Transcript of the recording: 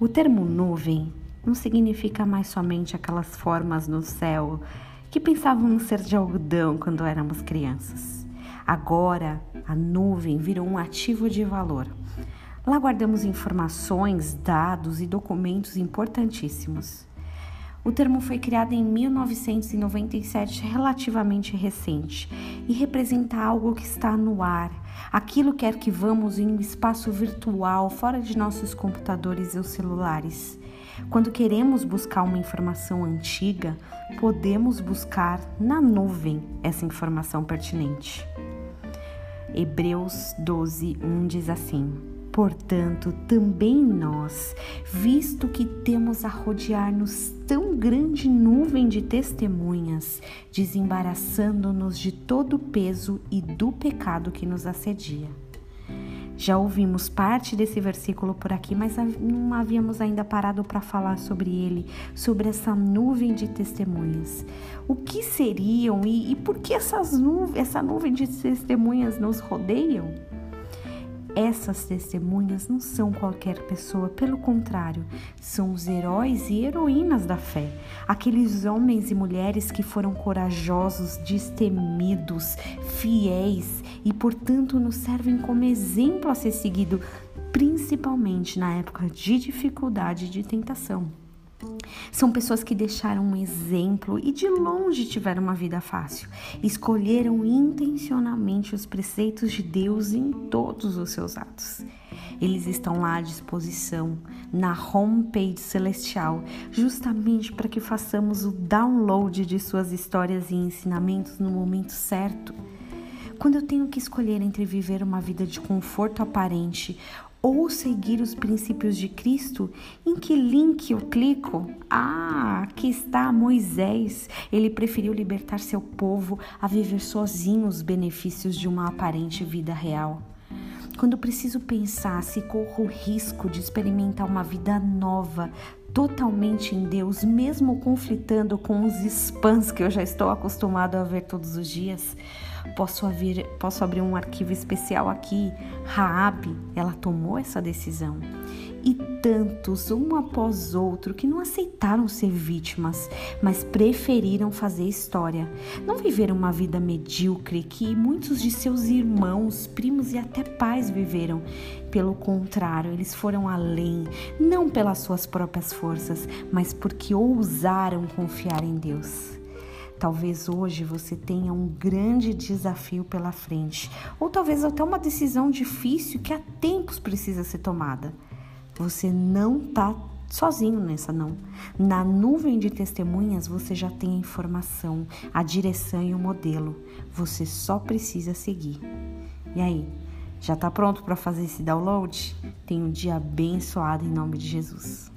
O termo nuvem não significa mais somente aquelas formas no céu que pensávamos ser de algodão quando éramos crianças. Agora, a nuvem virou um ativo de valor. Lá guardamos informações, dados e documentos importantíssimos. O termo foi criado em 1997, relativamente recente, e representa algo que está no ar, aquilo que arquivamos em um espaço virtual fora de nossos computadores ou celulares. Quando queremos buscar uma informação antiga, podemos buscar na nuvem essa informação pertinente. Hebreus 12, 1 diz assim. Portanto, também nós, visto que temos a rodear-nos tão grande nuvem de testemunhas, desembaraçando-nos de todo o peso e do pecado que nos assedia. Já ouvimos parte desse versículo por aqui, mas não havíamos ainda parado para falar sobre ele, sobre essa nuvem de testemunhas. O que seriam e, e por que essas nu essa nuvem de testemunhas nos rodeiam? Essas testemunhas não são qualquer pessoa, pelo contrário, são os heróis e heroínas da fé, aqueles homens e mulheres que foram corajosos, destemidos, fiéis e, portanto, nos servem como exemplo a ser seguido, principalmente na época de dificuldade e de tentação. São pessoas que deixaram um exemplo e de longe tiveram uma vida fácil. Escolheram intencionalmente os preceitos de Deus em todos os seus atos. Eles estão lá à disposição na homepage celestial, justamente para que façamos o download de suas histórias e ensinamentos no momento certo. Quando eu tenho que escolher entre viver uma vida de conforto aparente ou seguir os princípios de Cristo, em que link eu clico? Ah, aqui está Moisés. Ele preferiu libertar seu povo a viver sozinho os benefícios de uma aparente vida real. Quando preciso pensar se corro o risco de experimentar uma vida nova, totalmente em Deus, mesmo conflitando com os spams que eu já estou acostumado a ver todos os dias, Posso abrir, posso abrir um arquivo especial aqui. Raabe, ela tomou essa decisão. E tantos, um após outro, que não aceitaram ser vítimas, mas preferiram fazer história. Não viveram uma vida medíocre que muitos de seus irmãos, primos e até pais viveram. Pelo contrário, eles foram além, não pelas suas próprias forças, mas porque ousaram confiar em Deus. Talvez hoje você tenha um grande desafio pela frente, ou talvez até uma decisão difícil que há tempos precisa ser tomada. Você não está sozinho nessa não. Na nuvem de testemunhas você já tem a informação, a direção e o modelo. Você só precisa seguir. E aí, já está pronto para fazer esse download? Tenha um dia abençoado em nome de Jesus.